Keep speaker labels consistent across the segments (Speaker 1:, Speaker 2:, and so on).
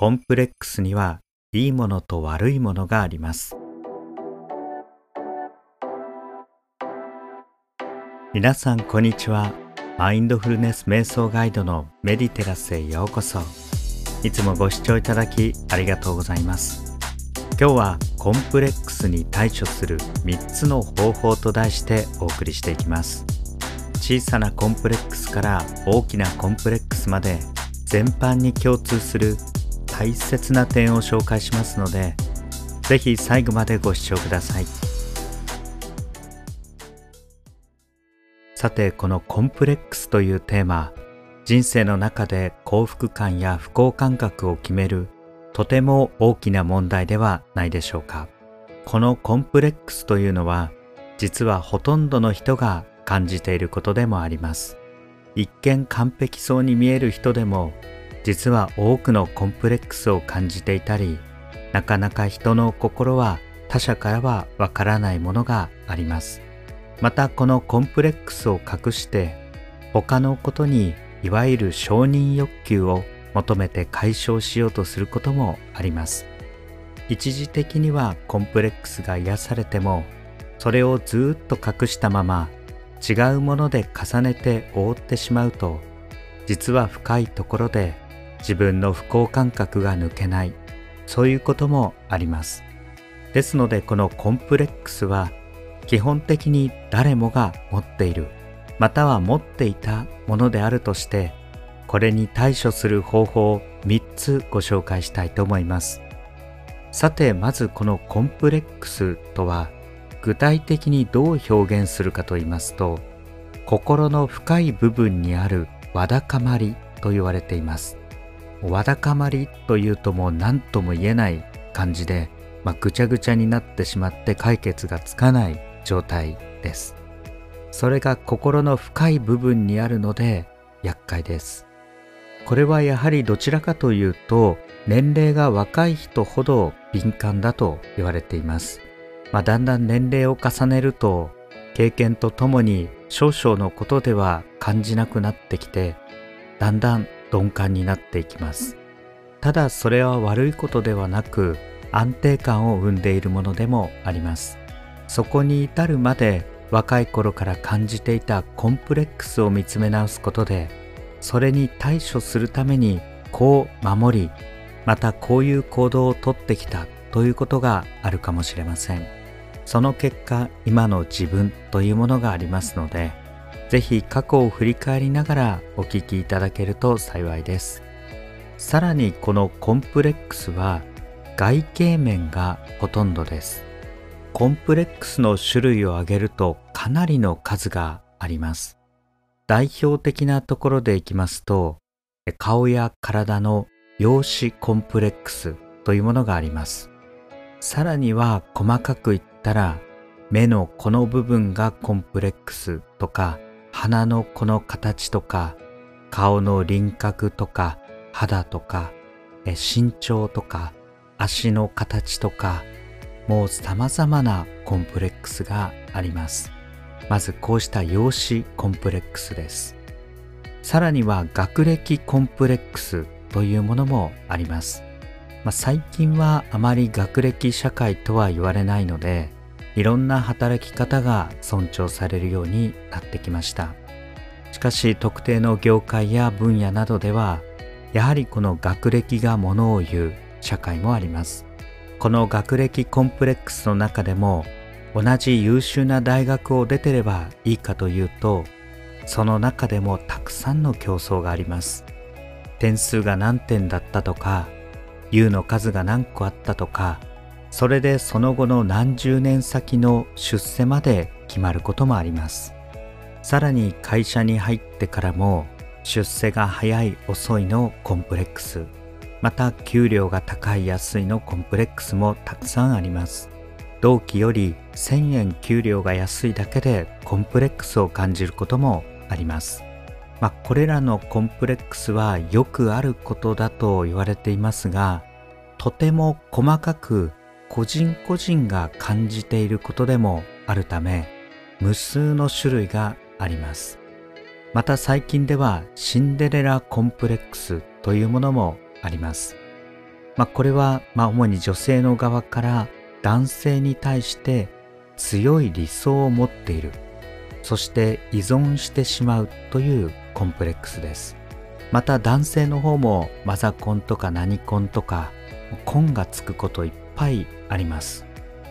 Speaker 1: コンプレックスにはいいものと悪いものがあります。皆さんこんにちは。マインドフルネス瞑想ガイドのメディテラスへようこそ。いつもご視聴いただきありがとうございます。今日はコンプレックスに対処する3つの方法と題してお送りしていきます。小さなコンプレックスから大きなコンプレックスまで全般に共通する大切な点を紹介しますので是非最後までご視聴ください。さてこのコンプレックスというテーマ人生の中で幸福感や不幸感覚を決めるとても大きな問題ではないでしょうか。このコンプレックスというのは実はほとんどの人が感じていることでもあります。一見完璧そうに見える人でも実は多くのコンプレックスを感じていたりなかなか人の心は他者からはわからないものがあります。またこのコンプレックスを隠して他のことにいわゆる承認欲求を求めて解消しようとすることもあります。一時的にはコンプレックスが癒されてもそれをずっと隠したまま違うもので重ねて覆ってしまうと実は深いところで自分の不幸感覚が抜けない。そういうこともあります。ですのでこのコンプレックスは基本的に誰もが持っているまたは持っていたものであるとしてこれに対処する方法を3つご紹介したいと思います。さてまずこのコンプレックスとは具体的にどう表現するかと言いますと心の深い部分にあるわだかまりと言われています。わだかまりというともう何とも言えない感じで、まあ、ぐちゃぐちゃになってしまって解決がつかない状態です。それが心の深い部分にあるので厄介です。これはやはりどちらかというと年齢が若い人ほど敏感だと言われています。まあ、だんだん年齢を重ねると経験とともに少々のことでは感じなくなってきてだんだん鈍感になっていきます。ただそれは悪いことではなく安定感を生んでいるものでもあります。そこに至るまで若い頃から感じていたコンプレックスを見つめ直すことでそれに対処するためにこう守りまたこういう行動をとってきたということがあるかもしれません。その結果今の自分というものがありますのでぜひ過去を振り返りながらお聞きいただけると幸いです。さらにこのコンプレックスは外形面がほとんどです。コンプレックスの種類を挙げるとかなりの数があります。代表的なところでいきますと顔や体の容姿コンプレックスというものがあります。さらには細かく言ったら目のこの部分がコンプレックスとか鼻のこの形とか顔の輪郭とか肌とか身長とか足の形とかもう様々なコンプレックスがあります。まずこうした容姿コンプレックスです。さらには学歴コンプレックスというものもあります。まあ、最近はあまり学歴社会とは言われないのでいろんな働き方が尊重されるようになってきました。しかし特定の業界や分野などではやはりこの学歴がものを言う社会もあります。この学歴コンプレックスの中でも同じ優秀な大学を出てればいいかというとその中でもたくさんの競争があります。点数が何点だったとか U の数が何個あったとかそれでその後の何十年先の出世まで決まることもあります。さらに会社に入ってからも出世が早い遅いのコンプレックス。また給料が高い安いのコンプレックスもたくさんあります。同期より1000円給料が安いだけでコンプレックスを感じることもあります。まあ、これらのコンプレックスはよくあることだと言われていますがとても細かく個人個人が感じていることでもあるため無数の種類があります。また最近ではシンデレラコンプレックスというものもあります。まあ、これはまあ主に女性の側から男性に対して強い理想を持っている。そして依存してしまうというコンプレックスです。また男性の方もマザコンとか何コンとかコンがつくこといっぱいあります。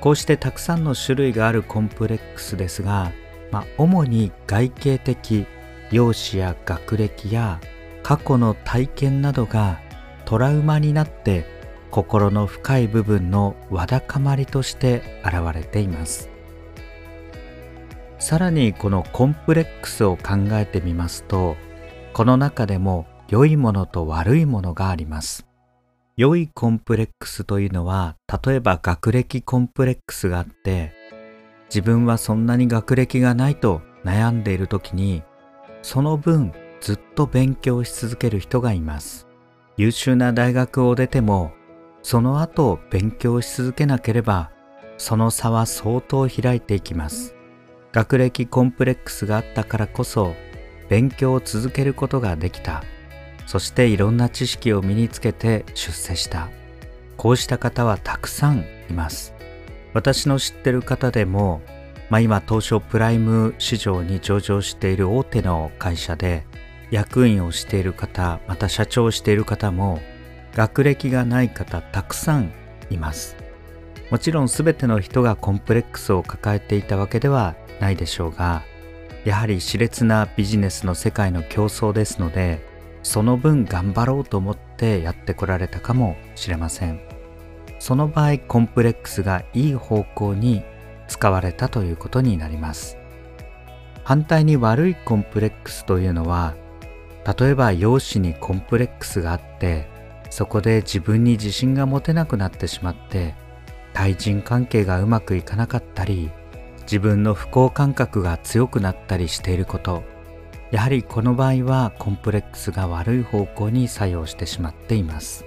Speaker 1: こうしてたくさんの種類があるコンプレックスですが、まあ、主に外形的容姿や学歴や過去の体験などがトラウマになって心の深い部分のわだかまりとして現れています。さらにこのコンプレックスを考えてみますとこの中でも良いものと悪いものがあります。良いコンプレックスというのは例えば学歴コンプレックスがあって自分はそんなに学歴がないと悩んでいる時にその分ずっと勉強し続ける人がいます。優秀な大学を出てもその後勉強し続けなければその差は相当開いていきます。学歴コンプレックスがあったからこそ勉強を続けることができた。そしていろんな知識を身につけて出世した。こうした方はたくさんいます。私の知ってる方でも、まあ、今東証プライム市場に上場している大手の会社で役員をしている方また社長をしている方も学歴がない方たくさんいます。もちろん全ての人がコンプレックスを抱えていたわけではないでしょうがやはり熾烈なビジネスの世界の競争ですのでその分頑張ろうと思ってやってこられたかもしれません。その場合コンプレックスがいい方向に使われたということになります。反対に悪いコンプレックスというのは例えば容姿にコンプレックスがあってそこで自分に自信が持てなくなってしまって対人関係がうまくいかなかったり自分の不幸感覚が強くなったりしていること。やはりこの場合はコンプレックスが悪い方向に作用してしまっています。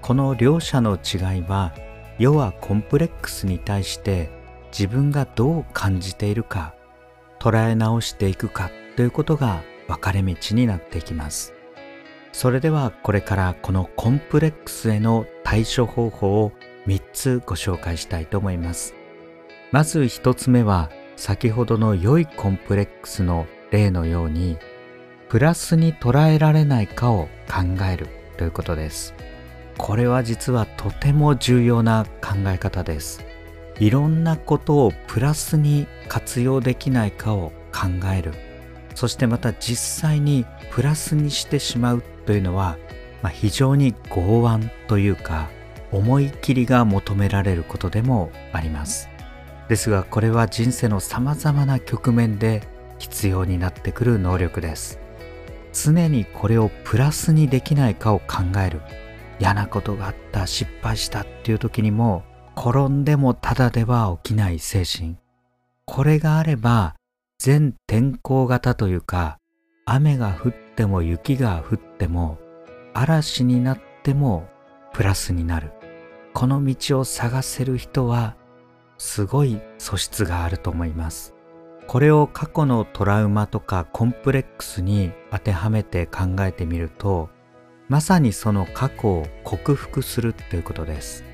Speaker 1: この両者の違いは要はコンプレックスに対して自分がどう感じているか捉え直していくかということが分かれ道になっていきます。それではこれからこのコンプレックスへの対処方法を3つご紹介したいと思います。まず1つ目は先ほどの良いコンプレックスの例のようにプラスに捉えられないかを考えるということです。これは実はとても重要な考え方です。いろんなことをプラスに活用できないかを考える。そしてまた実際にプラスにしてしまうというのは、まあ、非常に剛腕というか思い切りが求められることでもあります。ですがこれは人生のさまざまな局面で必要になってくる能力です。常にこれをプラスにできないかを考える。嫌なことがあった失敗したっていう時にも転んでもただでは起きない精神。これがあれば全天候型というか雨が降っても雪が降っても嵐になってもプラスになる。この道を探せる人はすごい素質があると思います。これを過去のトラウマとかコンプレックスに当てはめて考えてみるとまさにその過去を克服するということです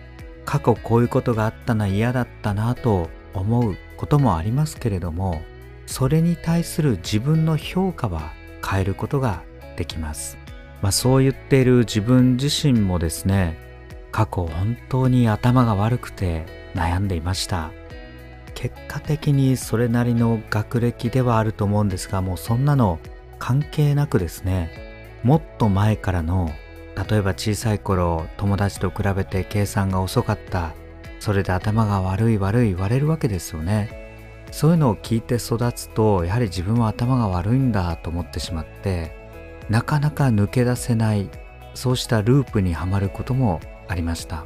Speaker 1: 過去こういうことがあったな嫌だったなと思うこともありますけれどもそれに対する自分の評価は変えることができます。まあ、そう言っている自分自身もですね、過去本当に頭が悪くて悩んでいました。結果的にそれなりの学歴ではあると思うんですが、もうそんなの関係なくですね、もっと前からの、例えば小さい頃友達と比べて計算が遅かった、それで頭が悪い悪い言われるわけですよね。そういうのを聞いて育つとやはり自分は頭が悪いんだと思ってしまってなかなか抜け出せないそうしたループにはまることもありました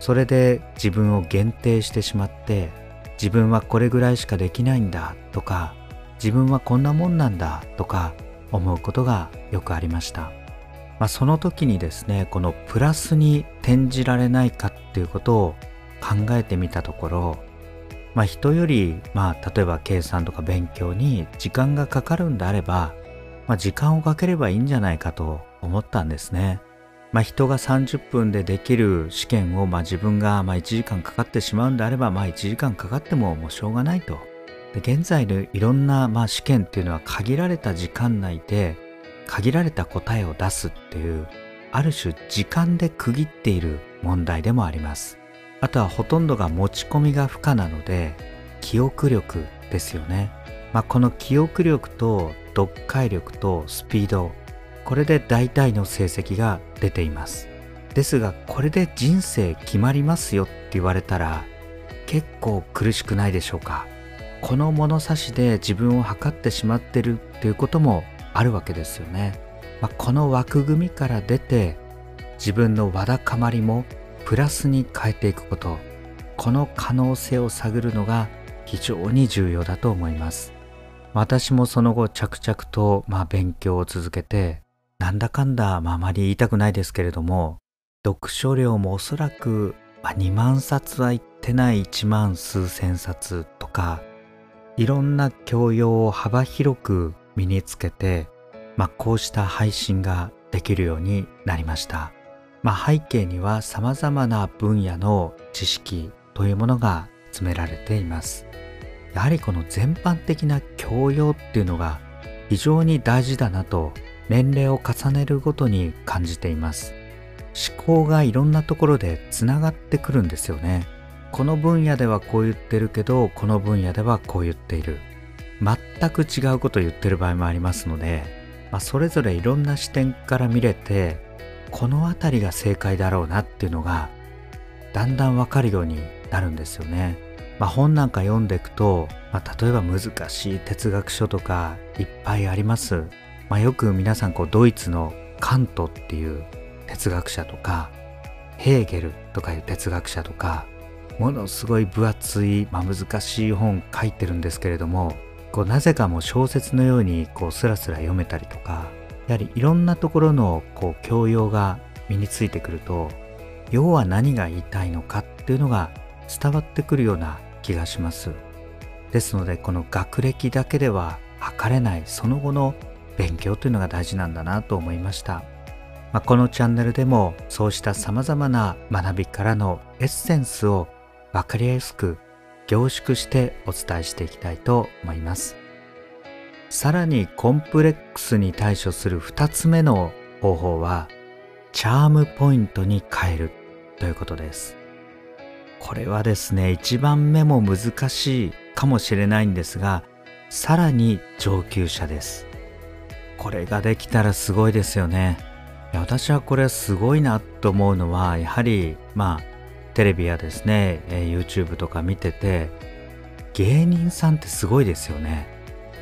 Speaker 1: それで自分を限定してしまって自分はこれぐらいしかできないんだとか自分はこんなもんなんだとか思うことがよくありました、まあ、その時にですねこのプラスに転じられないかっていうことを考えてみたところまあ、人より、まあ、例えば計算とか勉強に時間がかかるんであれば、まあ、時間をかければいいんじゃないかと思ったんですね。まあ、人が30分でできる試験を、まあ、自分がま1時間かかってしまうんであれば、まあ、1時間かかってももうしょうがないと。で現在のいろんなまあ試験っていうのは限られた時間内で限られた答えを出すっていうある種時間で区切っている問題でもあります。あとはほとんどが持ち込みが不可なので記憶力ですよね。まあ、この記憶力と読解力とスピードこれで大体の成績が出ています。ですがこれで人生決まりますよって言われたら結構苦しくないでしょうか。この物差しで自分を測ってしまってるっていうこともあるわけですよね、まあ、この枠組みから出て自分のわだかまりもプラスに変えていくこと。この可能性を探るのが非常に重要だと思います。私もその後着々とまあ勉強を続けてなんだかんだ、まあ、まり言いたくないですけれども読書量もおそらく、まあ、2万冊はいってない1万数千冊とかいろんな教養を幅広く身につけて、まあ、こうした配信ができるようになりました。まあ、背景には様々な分野の知識というものが詰められています。やはりこの全般的な教養っていうのが非常に大事だなと年齢を重ねるごとに感じています。思考がいろんなところでつながってくるんですよね。この分野ではこう言ってるけどこの分野ではこう言っている全く違うことを言ってる場合もありますので、まあ、それぞれいろんな視点から見れてこの辺りが正解だろうなっていうのがだんだんわかるようになるんですよね。まあ、本なんか読んでいくと、まあ、例えば難しい哲学書とかいっぱいあります。まあ、よく皆さんこうドイツのカントっていう哲学者とかヘーゲルとかいう哲学者とかものすごい分厚い、まあ、難しい本書いてるんですけれどもこうなぜかもう小説のようにこうスラスラ読めたりとかやはりいろんなところのこう教養が身についてくると要は何が言いたいのかっていうのが伝わってくるような気がします。ですのでこの学歴だけでは測れないその後の勉強というのが大事なんだなと思いました、まあ、このチャンネルでもそうした様々な学びからのエッセンスを分かりやすく凝縮してお伝えしていきたいと思います。さらにコンプレックスに対処する2つ目の方法はチャームポイントに変えるということです。これはですね、一番目も難しいかもしれないんですが、さらに上級者です。これができたらすごいですよね。私はこれすごいなと思うのは、やはり、まあ、テレビやですね、YouTube とか見てて芸人さんってすごいですよね。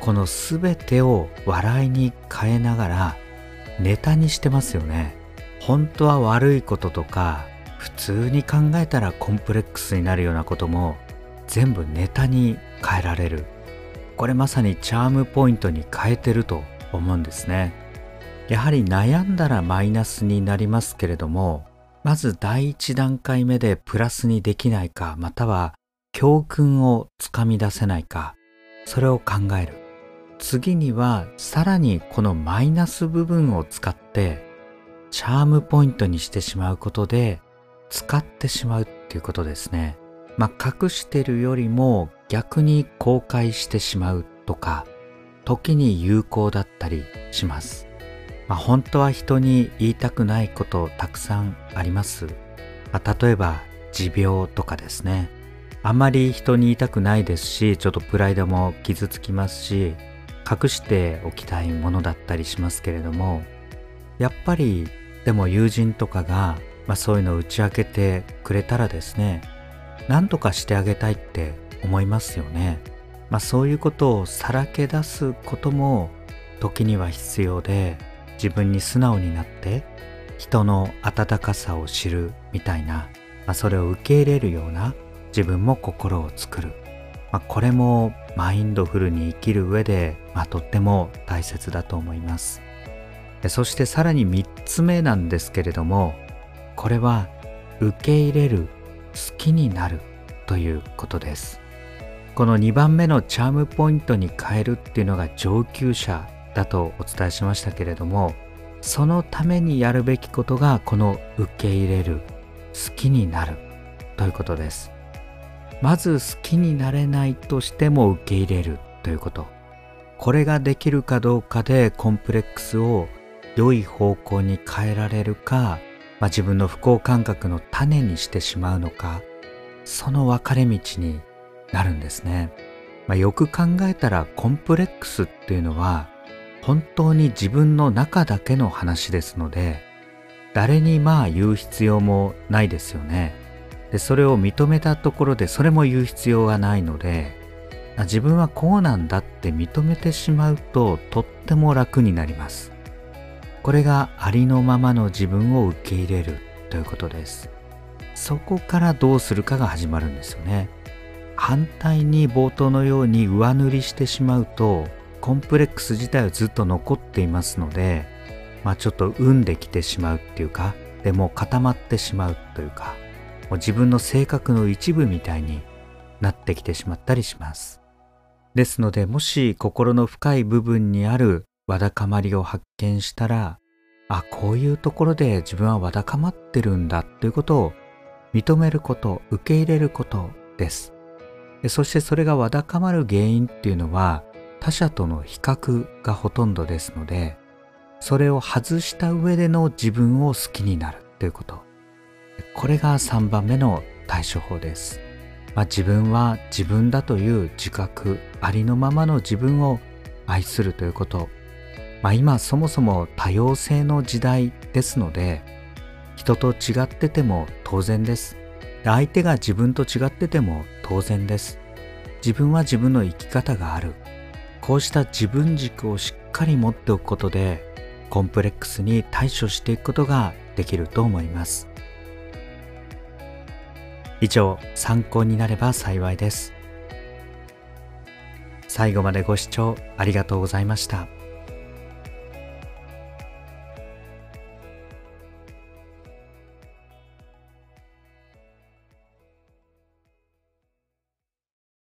Speaker 1: この全てを笑いに変えながらネタにしてますよね。本当は悪いこととか普通に考えたらコンプレックスになるようなことも全部ネタに変えられる。これまさにチャームポイントに変えてると。思うんですねやはり悩んだらマイナスになりますけれどもまず第一段階目でプラスにできないか、または教訓をつかみ出せないか、それを考える。次にはさらにこのマイナス部分を使ってチャームポイントにしてしまうことで使ってしまうっていうことですね。まあ、隠してるよりも逆に公開してしまうとか、時に有効だったりします。まあ、本当は人に言いたくないことたくさんあります。まあ、例えば持病とかですね。あんまり人に言いたくないですし、ちょっとプライドも傷つきますし、隠しておきたいものだったりしますけれども、やっぱりでも友人とかが、まあ、そういうのを打ち明けてくれたらですね、何とかしてあげたいって思いますよね。まあ、そういうことをさらけ出すことも時には必要で、自分に素直になって人の温かさを知るみたいな、まあ、それを受け入れるような自分も心を作る、まあ、これもマインドフルに生きる上で、まあ、とっても大切だと思います。そしてさらに3つ目なんですけれどもこれは受け入れる好きになるということです。この2番目のチャームポイントに変えるっていうのが上級者だとお伝えしましたけれどもそのためにやるべきことがこの受け入れる好きになるということです。まず好きになれないとしても受け入れるということ。これができるかどうかでコンプレックスを良い方向に変えられるか、まあ、自分の不幸感覚の種にしてしまうのかその分かれ道になるんですね、まあ、よく考えたらコンプレックスっていうのは本当に自分の中だけの話ですので誰にまあ言う必要もないですよね。でそれを認めたところでそれも言う必要がないので自分はこうなんだって認めてしまうととっても楽になります。これがありのままの自分を受け入れるということです。そこからどうするかが始まるんですよね。反対に冒頭のように上塗りしてしまうとコンプレックス自体はずっと残っていますのでまあちょっと産んできてしまうっていうかでも固まってしまうというかもう自分の性格の一部みたいになってきてしまったりします。ですのでもし心の深い部分にあるわだかまりを発見したらあこういうところで自分はわだかまってるんだということを認めること受け入れることです。そしてそれがわだかまる原因っていうのは他者との比較がほとんどですのでそれを外した上での自分を好きになるということ。これが3番目の対処法です、まあ、自分は自分だという自覚ありのままの自分を愛するということ。まあ、今そもそも多様性の時代ですので人と違ってても当然です。相手が自分と違ってても当然です。自分は自分の生き方がある。こうした自分軸をしっかり持っておくことでコンプレックスに対処していくことができると思います。以上参考になれば幸いです。最後までご視聴ありがとうございました。